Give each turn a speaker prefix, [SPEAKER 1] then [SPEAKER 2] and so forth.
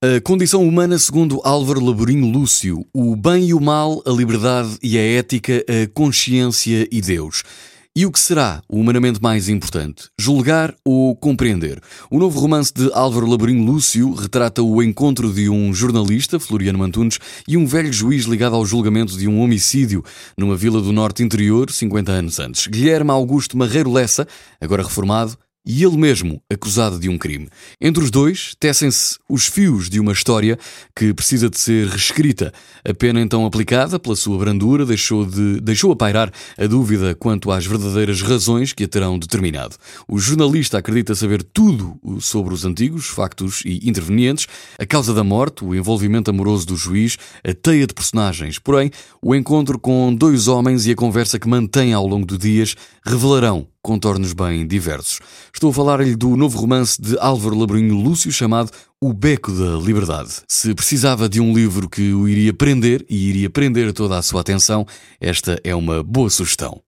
[SPEAKER 1] A condição humana, segundo Álvaro Laborinho Lúcio, o bem e o mal, a liberdade e a ética, a consciência e Deus. E o que será o humanamente mais importante? Julgar ou compreender? O novo romance de Álvaro Laborinho Lúcio retrata o encontro de um jornalista, Floriano Mantunes, e um velho juiz ligado ao julgamento de um homicídio numa vila do norte interior, 50 anos antes. Guilherme Augusto Marreiro Lessa, agora reformado, e ele mesmo acusado de um crime. Entre os dois, tecem-se os fios de uma história que precisa de ser reescrita. A pena então aplicada, pela sua brandura, deixou, de, deixou a pairar a dúvida quanto às verdadeiras razões que a terão determinado. O jornalista acredita saber tudo sobre os antigos factos e intervenientes, a causa da morte, o envolvimento amoroso do juiz, a teia de personagens. Porém, o encontro com dois homens e a conversa que mantém ao longo de dias revelarão contornos bem diversos. Estou a falar-lhe do novo romance de Álvaro Labrinho Lúcio chamado O Beco da Liberdade. Se precisava de um livro que o iria prender e iria prender toda a sua atenção, esta é uma boa sugestão.